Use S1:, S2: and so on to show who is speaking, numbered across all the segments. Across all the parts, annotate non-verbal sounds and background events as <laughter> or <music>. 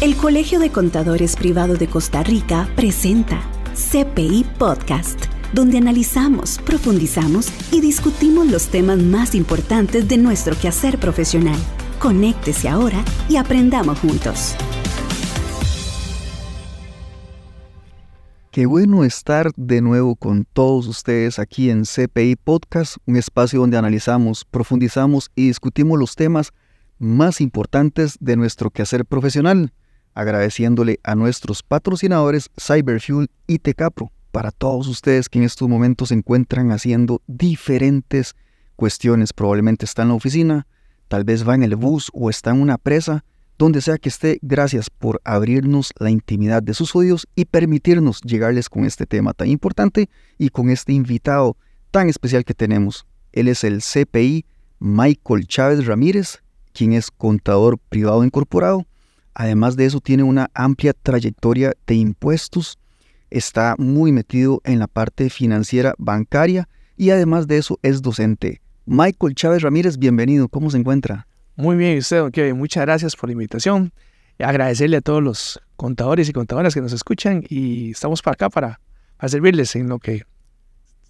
S1: El Colegio de Contadores Privado de Costa Rica presenta CPI Podcast, donde analizamos, profundizamos y discutimos los temas más importantes de nuestro quehacer profesional. Conéctese ahora y aprendamos juntos.
S2: Qué bueno estar de nuevo con todos ustedes aquí en CPI Podcast, un espacio donde analizamos, profundizamos y discutimos los temas más importantes de nuestro quehacer profesional, agradeciéndole a nuestros patrocinadores Cyberfuel y Tecapro, para todos ustedes que en estos momentos se encuentran haciendo diferentes cuestiones, probablemente está en la oficina, tal vez va en el bus o está en una presa, donde sea que esté, gracias por abrirnos la intimidad de sus oídos y permitirnos llegarles con este tema tan importante y con este invitado tan especial que tenemos. Él es el CPI Michael Chávez Ramírez, quien es contador privado incorporado. Además de eso, tiene una amplia trayectoria de impuestos, está muy metido en la parte financiera bancaria y además de eso es docente. Michael Chávez Ramírez, bienvenido, ¿cómo se encuentra?
S3: Muy bien, usted, ok, muchas gracias por la invitación. Agradecerle a todos los contadores y contadoras que nos escuchan y estamos para acá para, para servirles en lo que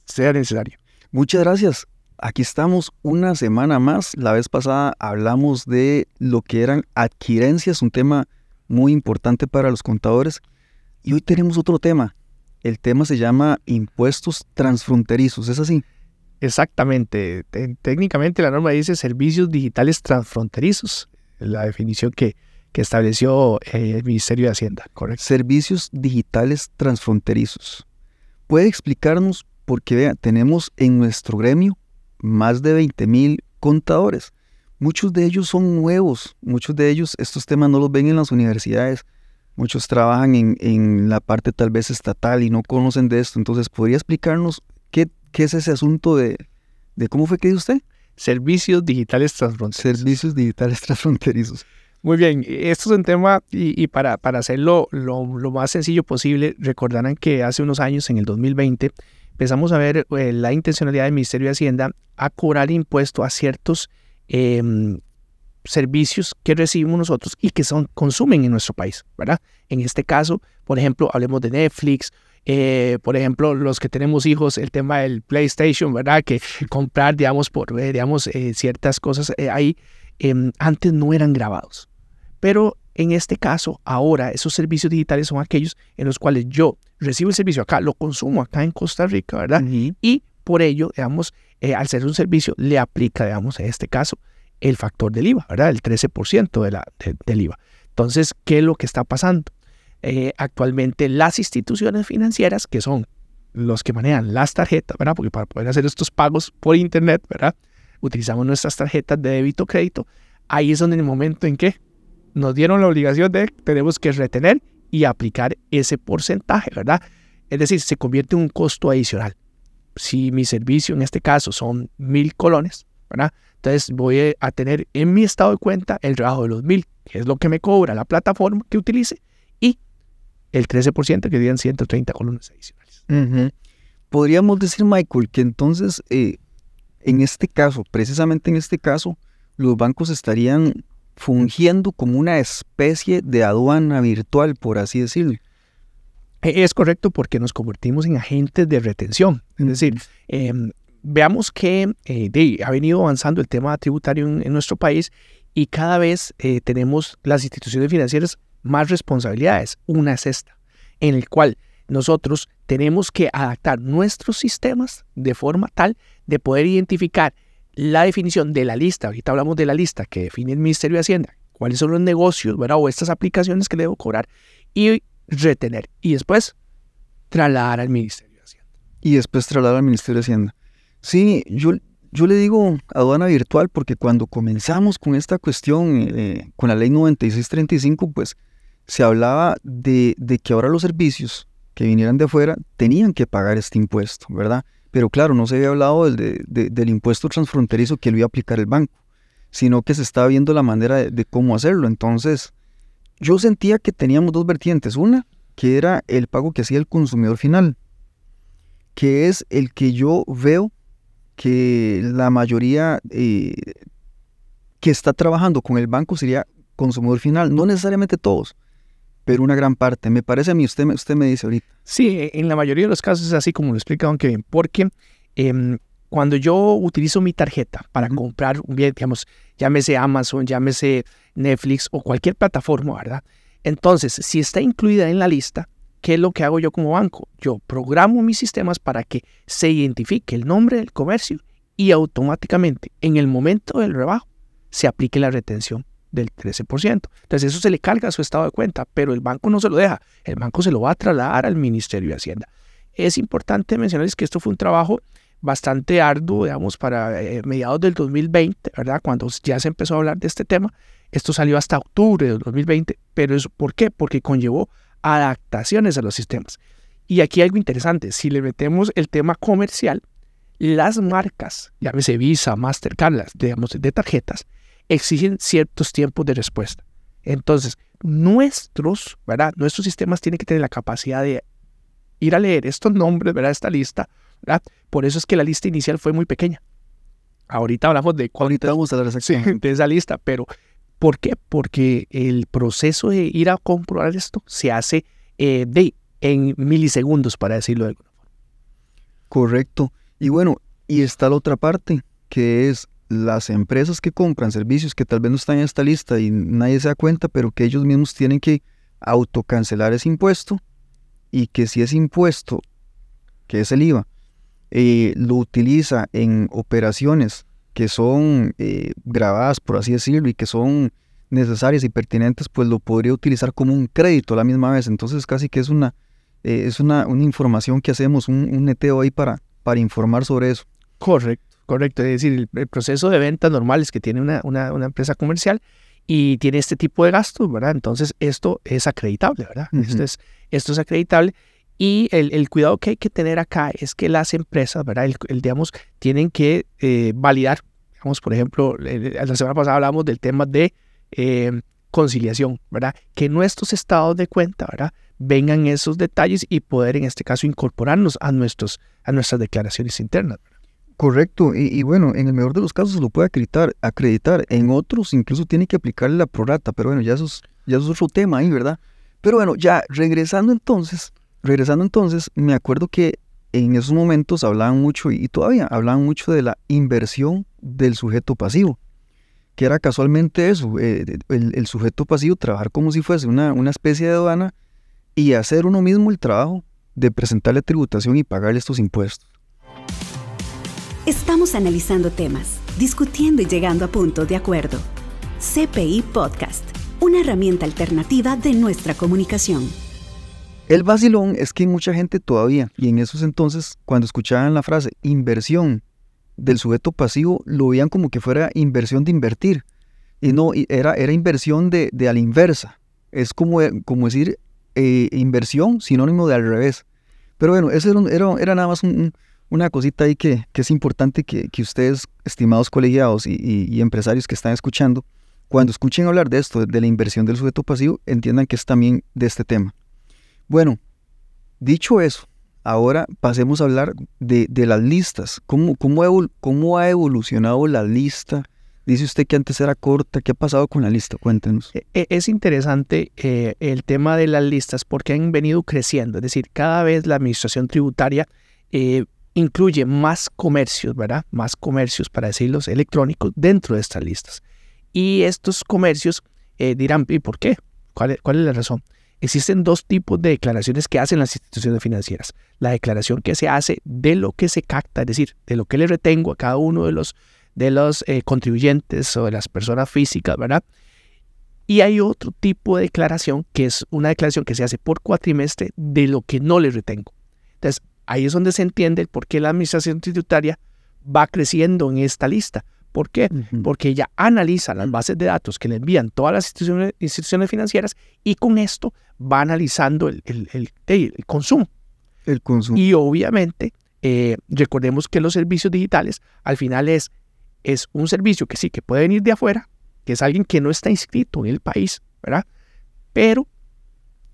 S3: sea necesario.
S2: Muchas gracias. Aquí estamos una semana más. La vez pasada hablamos de lo que eran adquirencias, un tema muy importante para los contadores. Y hoy tenemos otro tema. El tema se llama impuestos transfronterizos. ¿Es así?
S3: Exactamente. técnicamente la norma dice servicios digitales transfronterizos, la definición que, que estableció eh, el Ministerio de Hacienda,
S2: ¿correcto? Servicios digitales transfronterizos. ¿Puede explicarnos por qué tenemos en nuestro gremio más de 20 mil contadores? Muchos de ellos son nuevos, muchos de ellos estos temas no los ven en las universidades, muchos trabajan en, en la parte tal vez estatal y no conocen de esto. Entonces, ¿podría explicarnos qué ¿Qué es ese asunto de, de cómo fue que dijo usted?
S3: Servicios digitales transfronterizos.
S2: Servicios digitales transfronterizos.
S3: Muy bien, esto es un tema y, para, para hacerlo lo, más sencillo posible, recordarán que hace unos años, en el 2020, empezamos a ver eh, la intencionalidad del Ministerio de Hacienda a cobrar impuesto a ciertos em, servicios que recibimos nosotros y que son, consumen en nuestro país, ¿verdad? En este caso, por ejemplo, hablemos de Netflix eh, por ejemplo, los que tenemos hijos, el tema del PlayStation, ¿verdad? Que comprar, digamos, por, eh, digamos, eh, ciertas cosas ahí, em, antes no eran grabados. Pero en este caso, ahora esos servicios digitales son aquellos en los cuales yo recibo el servicio acá, lo consumo acá en Costa Rica, ¿verdad? Y por ello, digamos, al ser un servicio, le aplica, digamos, en este caso, el factor del IVA, ¿verdad? El 13% de la, del IVA. Entonces, ¿qué es lo que está pasando? Eh, actualmente las instituciones financieras, que son los que manejan las tarjetas, ¿verdad? Porque para poder hacer estos pagos por Internet, ¿verdad? Utilizamos nuestras tarjetas de débito crédito. Ahí es donde en el momento en que nos dieron la obligación de tenemos que retener y aplicar ese porcentaje, ¿verdad? Es decir, se convierte en un costo adicional. Si mi servicio en este caso son mil colones, ¿verdad? Entonces voy a tener en mi estado de cuenta el trabajo de los mil, que es lo que me cobra la plataforma que utilice, el 13% que dirían 130 columnas adicionales.
S2: Podríamos decir, Michael, que entonces, eh, en este caso, precisamente en este caso, los bancos estarían fungiendo como una especie de aduana virtual, por así decirlo.
S3: E, es correcto porque nos convertimos en agentes de retención. Es decir, em, veamos que eh, ha venido avanzando el tema tributario en, nuestro país y cada vez eh, tenemos las instituciones financieras más responsabilidades. Una es esta, en el cual nosotros tenemos que adaptar nuestros sistemas de forma tal de poder identificar la definición de la lista. Ahorita hablamos de la lista que define el Ministerio de Hacienda, cuáles son los negocios ¿verdad? o estas aplicaciones que debo cobrar y retener. Y después trasladar al Ministerio de Hacienda.
S2: Y después trasladar al Ministerio de Hacienda. Sí, yo, yo le digo aduana virtual porque cuando comenzamos con esta cuestión, eh, con la ley 9635, pues se hablaba de, que ahora los servicios que vinieran de afuera tenían que pagar este impuesto, ¿verdad? Pero claro, no se había hablado del, del impuesto transfronterizo que lo iba a aplicar el banco, sino que se estaba viendo la manera de, cómo hacerlo. Entonces, yo sentía que teníamos dos vertientes. Una, que era el pago que hacía el consumidor final, que es el que yo veo que la mayoría eh, que está trabajando con el banco sería consumidor final, no necesariamente todos, pero una gran parte. Me parece a mí, usted, usted me dice ahorita.
S3: Sí, en la mayoría de los casos es así como lo explica Don Kevin, porque em, cuando yo utilizo mi tarjeta para comprar un bien, digamos, llámese Amazon, llámese Netflix o cualquier plataforma, ¿verdad? Entonces, si está incluida en la lista, ¿qué es lo que hago yo como banco? Yo programo mis sistemas para que se identifique el nombre del comercio y automáticamente, en el momento del rebajo, se aplique la retención del 13%. Entonces eso se le carga a su estado de cuenta, pero el banco no se lo deja. El banco se lo va a trasladar al Ministerio de Hacienda. Es importante mencionarles que esto fue un trabajo bastante arduo, digamos, para eh, mediados del 2020, ¿verdad? Cuando ya se empezó a hablar de este tema. Esto salió hasta octubre del 2020, pero ¿por qué? Porque conllevó adaptaciones a los sistemas. Y aquí algo interesante, si le metemos el tema comercial, las marcas, llámese Visa, Mastercard, las, digamos, de tarjetas, exigen ciertos tiempos de respuesta. Entonces, nuestros, ¿verdad? Nuestros sistemas tienen que tener la capacidad de ir a leer estos nombres, ¿verdad? Esta lista, ¿verdad? Por eso es que la lista inicial fue muy pequeña. Ahorita hablamos de
S2: Ahorita vamos a hablar
S3: de esa lista, pero ¿por qué? Porque el proceso de ir a comprobar esto se hace eh, de, en milisegundos, para decirlo de alguna forma.
S2: Correcto. Y bueno, y está la otra parte, que es las empresas que compran servicios que tal vez no están en esta lista y nadie se da cuenta, pero que ellos mismos tienen que autocancelar ese impuesto y que si ese impuesto, que es el IVA, eh, lo utiliza en operaciones que son eh, grabadas, por así decirlo, y que son necesarias y pertinentes, pues lo podría utilizar como un crédito a la misma vez. Entonces casi que es una, eh, es una, una, información que hacemos, un, un neteo ahí para, para informar sobre eso.
S3: Correcto. Correcto, es decir, el, proceso de ventas normales que tiene una, una, empresa comercial y tiene este tipo de gastos, ¿verdad? Entonces esto es acreditable, ¿verdad? esto, es, esto es acreditable y el, el, cuidado que hay que tener acá es que las empresas, ¿verdad? El, digamos, tienen que eh, validar, digamos, por ejemplo, la semana pasada hablamos del tema de eh, conciliación, ¿verdad? Que nuestros estados de cuenta, ¿verdad? Vengan esos detalles y poder en este caso incorporarnos a, nuestros, a nuestras declaraciones internas.
S2: Correcto, y, bueno, en el mejor de los casos lo puede acreditar, acreditar, en otros incluso tiene que aplicarle la prorata, pero bueno, ya eso, es, ya es otro tema ahí, ¿verdad? Pero bueno, ya regresando entonces, regresando entonces, me acuerdo que en esos momentos hablaban mucho, y todavía hablaban mucho de la inversión del sujeto pasivo, que era casualmente eso, eh, el, sujeto pasivo trabajar como si fuese una, una especie de aduana y hacer uno mismo el trabajo de presentarle tributación y pagarle estos impuestos.
S1: Estamos analizando temas, discutiendo y llegando a puntos de acuerdo. CPI Podcast, una herramienta alternativa de nuestra comunicación.
S2: El vacilón es que mucha gente todavía, y en esos entonces, cuando escuchaban la frase inversión del sujeto pasivo, lo veían como que fuera inversión de invertir. Y no, era, era inversión de, a la inversa. Es como, como decir eh, inversión sinónimo de al revés. Pero bueno, eso era, era nada más un, una cosita ahí que, es importante que, ustedes, estimados colegiados y, empresarios que están escuchando, cuando escuchen hablar de esto, de la inversión del sujeto pasivo, entiendan que es también de este tema. Bueno, dicho eso, ahora pasemos a hablar de, las listas. ¿Cómo, cómo, ha evolucionado la lista? Dice usted que antes era corta. ¿Qué ha pasado con la lista? Cuéntenos.
S3: E, e, es interesante eh, el tema de las listas porque han venido creciendo. Es decir, cada vez la administración tributaria eh, incluye más comercios, ¿verdad? Más comercios, para decirlos, electrónicos dentro de estas listas. Y estos comercios eh, dirán, ¿y por qué? ¿Cuál es, la razón? Existen dos tipos de declaraciones que hacen las instituciones financieras. La declaración que se hace de lo que se capta, es decir, de lo que le retengo a cada uno de los, de los eh, contribuyentes o de las personas físicas, ¿verdad? Y hay otro tipo de declaración que es una declaración que se hace por cuatrimestre de lo que no le retengo. Entonces, Ahí es donde se entiende por qué la administración tributaria va creciendo en esta lista. ¿Por qué? Porque ella analiza las bases de datos que le envían todas las instituciones, financieras y con esto va analizando el, consumo.
S2: El consumo.
S3: Y obviamente, eh, recordemos que los servicios digitales al final es, es un servicio que sí, que puede venir de afuera, que es alguien que no está inscrito en el país, ¿verdad? Pero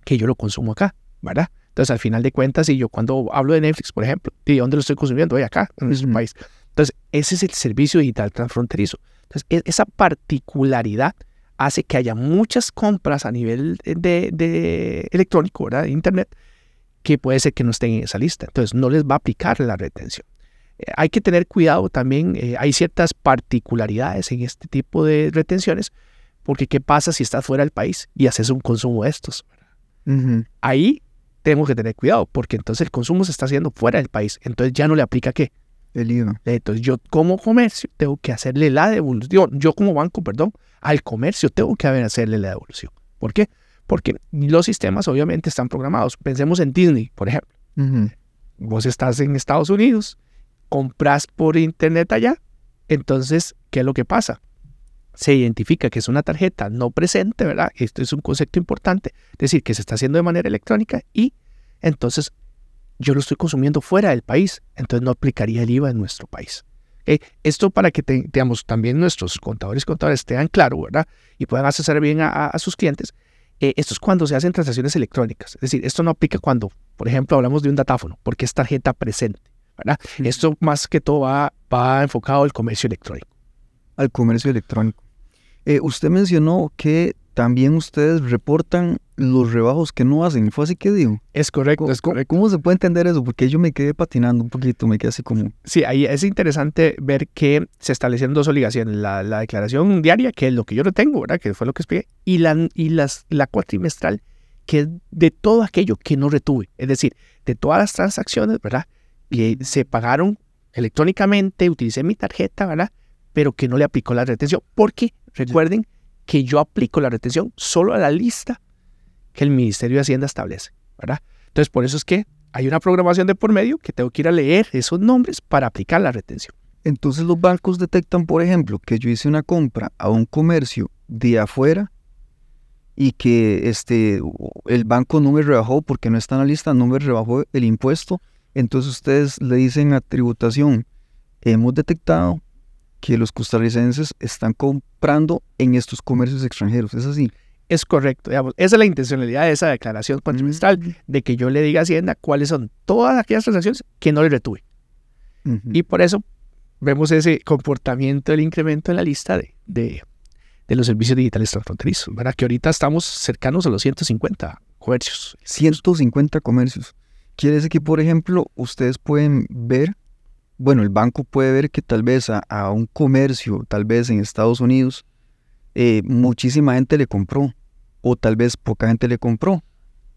S3: que yo lo consumo acá, ¿verdad? Entonces, al final de cuentas, si yo cuando hablo de Netflix, por ejemplo, ¿de dónde lo estoy consumiendo? Hoy acá, en nuestro país. Entonces, ese es el servicio digital transfronterizo. Entonces, e-, esa particularidad hace que haya muchas compras a nivel de, de electrónico, ¿verdad? De Internet, que puede ser que no estén en esa lista. Entonces, no les va a aplicar la retención. Eh, hay que tener cuidado también, eh, hay ciertas particularidades en este tipo de retenciones, porque ¿qué pasa si estás fuera del país y haces un consumo de estos? Ahí tenemos que tener cuidado, porque entonces el consumo se está haciendo fuera del país, entonces ya no le aplica qué?
S2: El IVA.
S3: Entonces yo como comercio tengo que hacerle la devolución, yo como banco, perdón, al comercio tengo que hacerle la devolución. ¿Por qué? Porque los sistemas obviamente están programados. Pensemos en Disney, por ejemplo. Vos estás en Estados Unidos, compras por internet allá, entonces, ¿qué es lo que pasa? Se identifica que es una tarjeta no presente, ¿verdad? Esto es un concepto importante, es decir, que se está haciendo de manera electrónica y entonces yo lo estoy consumiendo fuera del país, entonces no aplicaría el IVA en nuestro país. Esto para que digamos, también nuestros contadores y contadores tengan claro, ¿verdad? Y puedan acceder bien a, sus clientes. Eh, esto es cuando se hacen transacciones electrónicas. Es decir, esto no aplica cuando, por ejemplo, hablamos de un datáfono, porque es tarjeta presente. Esto más que todo va, va enfocado al comercio electrónico.
S2: Al comercio electrónico. Eh, usted mencionó que también ustedes reportan los rebajos que no hacen. ¿Fue así que digo?
S3: Es correcto,
S2: ¿Cómo, se puede entender eso? Porque yo me quedé patinando un poquito, me quedé así como...
S3: Sí, ahí es interesante ver que se establecieron dos obligaciones. La, declaración diaria, que es lo que yo no tengo, ¿verdad? Que fue lo que expliqué. Y la, y las, la cuatrimestral, que es de todo aquello que no retuve. Es decir, de todas las transacciones, ¿verdad? y se pagaron electrónicamente, utilicé mi tarjeta, ¿verdad? Pero que no le aplicó la retención. Porque recuerden que yo aplico la retención solo a la lista que el Ministerio de Hacienda establece, ¿verdad? Entonces, por eso es que hay una programación de por medio que tengo que ir a leer esos nombres para aplicar la retención.
S2: Entonces los bancos detectan, por ejemplo, que yo hice una compra a un comercio de afuera y que este, el banco no me rebajó porque no está en la lista, no me rebajó el impuesto entonces ustedes le dicen a tributación, hemos detectado que los costarricenses están comprando en estos comercios extranjeros. ¿Es así?
S3: Es correcto. Esa es la intencionalidad de esa declaración cuatrimestral, de que yo le diga a Hacienda cuáles son todas aquellas transacciones que no le retuve. Y por eso vemos ese comportamiento del incremento en la lista de, de, los servicios digitales transfronterizos, ¿verdad? Que ahorita estamos cercanos a los 150 comercios.
S2: 150 comercios. Quiere decir que, por ejemplo, ustedes pueden ver, bueno, el banco puede ver que tal vez a, un comercio, tal vez en Estados Unidos, eh, muchísima gente le compró, o tal vez poca gente le compró.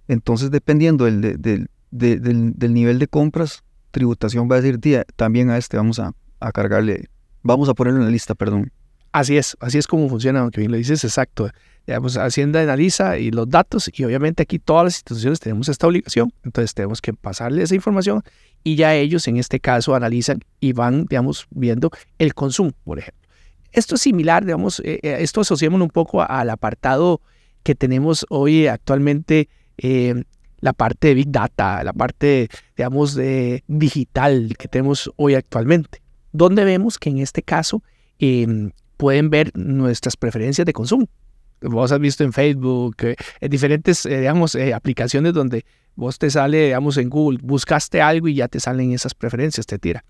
S2: Entonces, dependiendo del, del, nivel de compras, tributación va a decir, tía, también a este vamos a, a cargarle, vamos a ponerlo en la lista, perdón.
S3: Así es, así es como funciona, aunque bien lo dices, exacto. Digamos, Hacienda analiza y los datos y obviamente aquí todas las instituciones tenemos esta obligación, entonces tenemos que pasarle esa información y ya ellos en este caso analizan y van, digamos, viendo el consumo, por ejemplo. Esto es similar, digamos, eh, eh, esto asociamos un poco al apartado que tenemos hoy actualmente, eh, la parte de Big Data, la parte, digamos, de digital que tenemos hoy actualmente, donde vemos que en este caso em, pueden ver nuestras preferencias de consumo. Vos has visto en Facebook, eh, en diferentes, eh, digamos, eh, aplicaciones donde vos te sale, digamos, en Google, buscaste algo y ya te salen esas preferencias, te tira.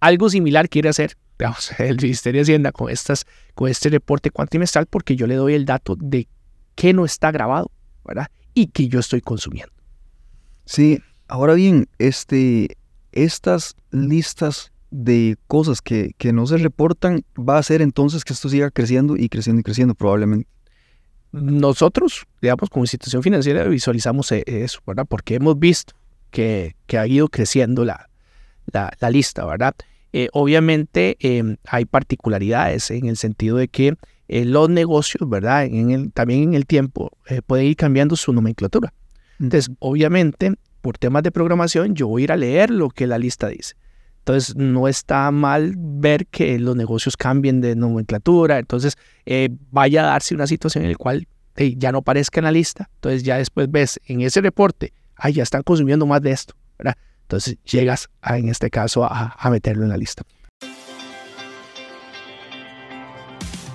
S3: Algo similar quiere hacer, <laughs> digamos, el Ministerio de Hacienda con, estas, con este reporte cuantrimestral porque yo le doy el dato de qué no está grabado, ¿verdad? Y que yo estoy consumiendo.
S2: Sí, ahora bien, este, estas listas de cosas que, no se reportan va a hacer entonces que esto siga creciendo y creciendo y creciendo probablemente.
S3: Nosotros, digamos, como institución financiera visualizamos e, eso, ¿verdad? Porque hemos visto que, ha ido creciendo la, la, lista, ¿verdad? Eh, obviamente em, hay particularidades en el sentido de que eh, los negocios, ¿verdad? En el, también en el tiempo eh, pueden ir cambiando su nomenclatura. Entonces, obviamente, por temas de programación, yo voy a ir a leer lo que la lista dice. Entonces no está mal ver que los negocios cambien de nomenclatura, entonces eh, vaya a darse una situación en la cual ya no aparezca en la lista, entonces ya después ves en ese reporte, ay, ya están consumiendo más de esto. Entonces llegas en este caso a meterlo en la lista.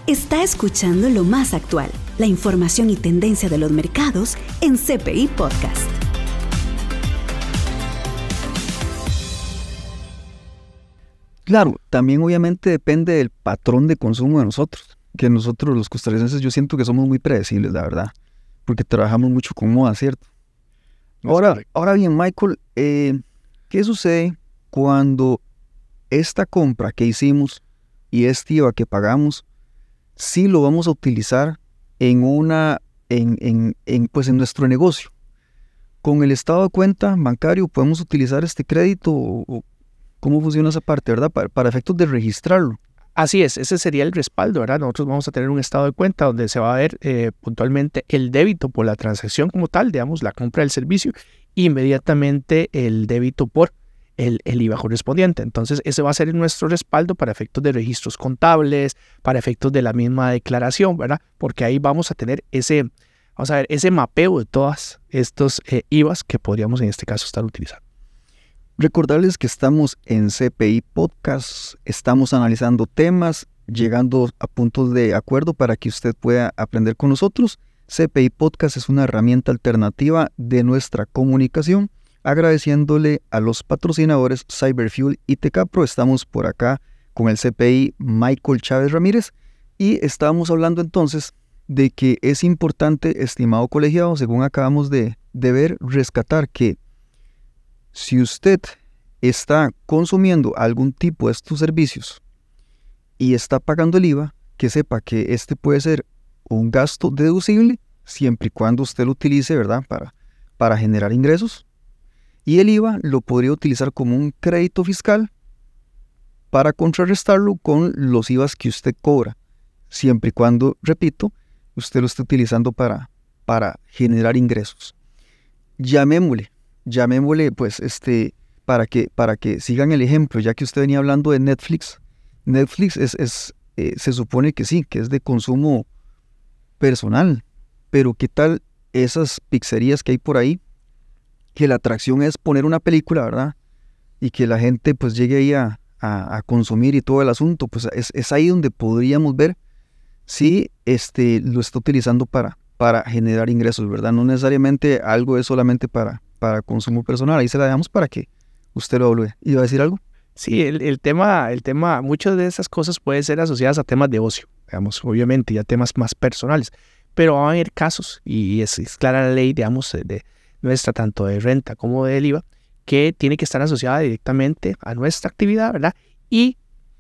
S1: Está escuchando lo más actual, la información y tendencia de los mercados en CPI Podcast.
S2: Claro, también obviamente depende del patrón de consumo de nosotros. que nosotros los costarricenses yo siento que somos muy predecibles, la verdad, porque trabajamos mucho con moda, ¿cierto? Ahora, ahora bien, Michael, eh, ¿qué sucede cuando esta compra que hicimos y este IVA que pagamos, sí lo vamos a utilizar en una, en, en, pues en nuestro negocio? Con el estado de cuenta bancario podemos utilizar este crédito o, cómo funciona esa parte, ¿verdad? para efectos de registrarlo.
S3: Así es, ese sería el respaldo, ¿verdad? Nosotros vamos a tener un estado de cuenta donde se va a ver eh, puntualmente el débito por la transacción como tal, digamos, la compra del servicio, e inmediatamente el débito por el, el, IVA correspondiente. Entonces, ese va a ser nuestro respaldo para efectos de registros contables, para efectos de la misma declaración, ¿verdad? Porque ahí vamos a tener ese, vamos a ver, ese mapeo de todas estos eh, IVAs que podríamos en este caso estar utilizando.
S2: Recordarles que estamos en CPI Podcast, estamos analizando temas, llegando a puntos de acuerdo para que usted pueda aprender con nosotros. CPI Podcast es una herramienta alternativa de nuestra comunicación. Agradeciéndole a los patrocinadores Cyberfuel y Tecapro, estamos por acá con el CPI Michael Chávez Ramírez y estábamos hablando entonces de que es importante, estimado colegiado, según acabamos de, de ver, rescatar que si usted está consumiendo algún tipo de estos servicios y está pagando el IVA, que sepa que este puede ser un gasto deducible siempre y cuando usted lo utilice, ¿verdad? Para, para generar ingresos. Y el IVA lo podría utilizar como un crédito fiscal para contrarrestarlo con los IVAs que usted cobra, siempre y cuando, repito, usted lo esté utilizando para, para generar ingresos. Llamémosle llamémosle, pues, este, para que, para que sigan el ejemplo, ya que usted venía hablando de Netflix. Netflix es, es eh, se supone que sí, que es de consumo personal, pero ¿qué tal esas pizzerías que hay por ahí? Que la atracción es poner una película, ¿verdad? Y que la gente pues llegue ahí a, a, consumir y todo el asunto, pues es, es, ahí donde podríamos ver si este, lo está utilizando para, para generar ingresos, ¿verdad? No necesariamente algo es solamente para, para consumo personal. Ahí se la dejamos para que usted lo evalúe. ¿Iba a decir algo?
S3: Sí, el, tema, el tema, muchas de esas cosas pueden ser asociadas a temas de ocio, digamos, obviamente, ya temas más personales, pero va a haber casos, y es, clara la ley, digamos, de nuestra, tanto de renta como del IVA, que tiene que estar asociada directamente a nuestra actividad, ¿verdad? Y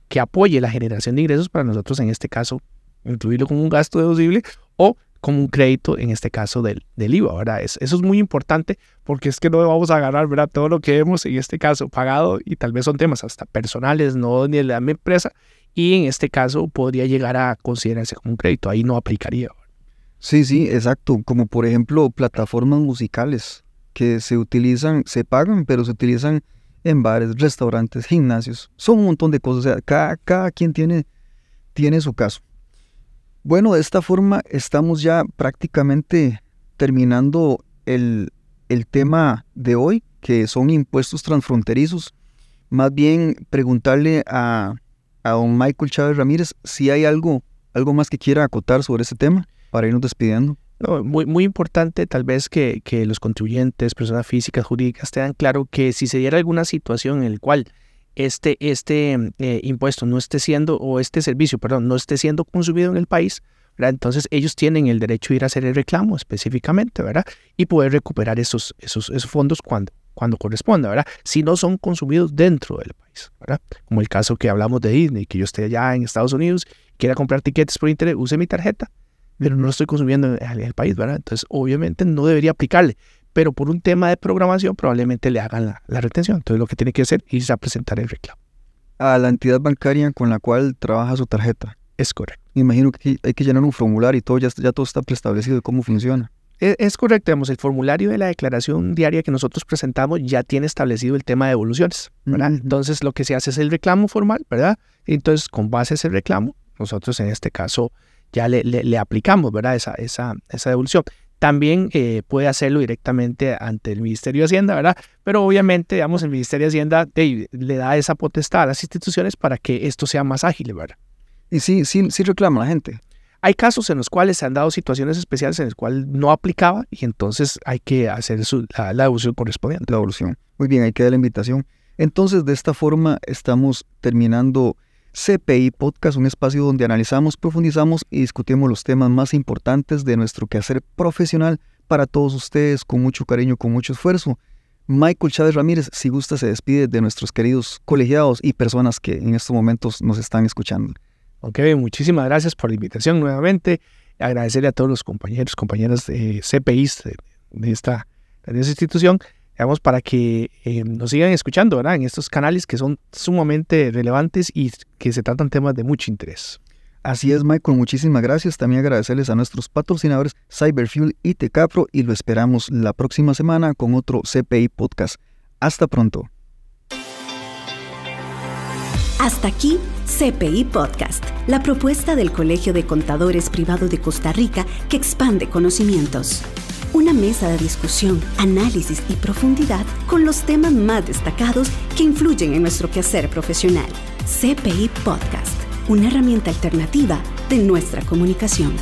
S3: que apoye la generación de ingresos para nosotros, en este caso, incluirlo como un gasto deducible o como un crédito, en este caso del, del IVA, ¿verdad? eso es muy importante porque es que no vamos a ganar, ¿verdad? Todo lo que hemos, en este caso, pagado y tal vez son temas hasta personales, no ni de la empresa, y en este caso podría llegar a considerarse como un crédito, ahí no aplicaría.
S2: Sí, sí, exacto, como por ejemplo plataformas musicales que se utilizan, se pagan, pero se utilizan en bares, restaurantes, gimnasios, son un montón de cosas, o sea, cada, cada quien tiene, tiene su caso. Bueno, de esta forma estamos ya prácticamente terminando el, tema de hoy, que son impuestos transfronterizos. Más bien preguntarle a, a don Michael Chávez Ramírez si hay algo, algo más que quiera acotar sobre ese tema para irnos despidiendo.
S3: muy, muy importante tal vez que, que, los contribuyentes, personas físicas, jurídicas, tengan claro que si se diera alguna situación en la cual este, este eh, impuesto no esté siendo, o este servicio, perdón, no esté siendo consumido en el país, ¿verdad? entonces ellos tienen el derecho de ir a hacer el reclamo específicamente, ¿verdad? Y poder recuperar esos, esos, esos fondos cuando, cuando corresponda, ¿verdad? Si no son consumidos dentro del país, ¿verdad? Como el caso que hablamos de Disney, que yo esté allá en Estados Unidos, quiera comprar tiquetes por internet, use mi tarjeta, pero no lo estoy consumiendo en el país, ¿verdad? Entonces, obviamente no debería aplicarle pero por un tema de programación probablemente le hagan la, retención. Entonces lo que tiene que hacer es irse a presentar el reclamo.
S2: A la entidad bancaria con la cual trabaja su tarjeta.
S3: Es correcto.
S2: Me imagino que hay que llenar un formulario y todo, ya, ya todo está preestablecido de cómo funciona.
S3: E, es, correcto, digamos, el formulario de la declaración diaria que nosotros presentamos ya tiene establecido el tema de evoluciones, ¿verdad? Entonces lo que se hace es el reclamo formal, ¿verdad? Entonces con base a ese reclamo, nosotros en este caso ya le, le, aplicamos, ¿verdad? Esa, esa, esa devolución. También eh, puede hacerlo directamente ante el Ministerio de Hacienda, ¿verdad? Pero obviamente, digamos, el Ministerio de Hacienda le da esa potestad a las instituciones para que esto sea más ágil, ¿verdad?
S2: Y sí, sí, sí reclama la gente.
S3: Hay casos en los cuales se han dado situaciones especiales en las cuales no aplicaba y entonces hay que hacer la, la devolución correspondiente.
S2: La devolución. Muy bien, ahí queda la invitación. Entonces, de esta forma estamos terminando CPI Podcast, un espacio donde analizamos, profundizamos y discutimos los temas más importantes de nuestro quehacer profesional para todos ustedes con mucho cariño, con mucho esfuerzo. Michael Chávez Ramírez, si gusta, se despide de nuestros queridos colegiados y personas que en estos momentos nos están escuchando.
S3: Ok, muchísimas gracias por la invitación nuevamente. Agradecerle a todos los compañeros, compañeras de CPIs de, esta, de esta institución, digamos, para que eh, nos sigan escuchando ¿verdad? en estos canales que son sumamente relevantes y que se tratan temas de mucho interés.
S2: Así es, Michael, muchísimas gracias. También agradecerles a nuestros patrocinadores Cyberfuel y Tecapro y lo esperamos la próxima semana con otro CPI Podcast. Hasta pronto.
S1: Hasta aquí CPI Podcast, la propuesta del Colegio de Contadores Privado de Costa Rica que expande conocimientos. Una mesa de discusión, análisis y profundidad con los temas más destacados que influyen en nuestro quehacer profesional. CPI Podcast una herramienta alternativa de nuestra comunicación.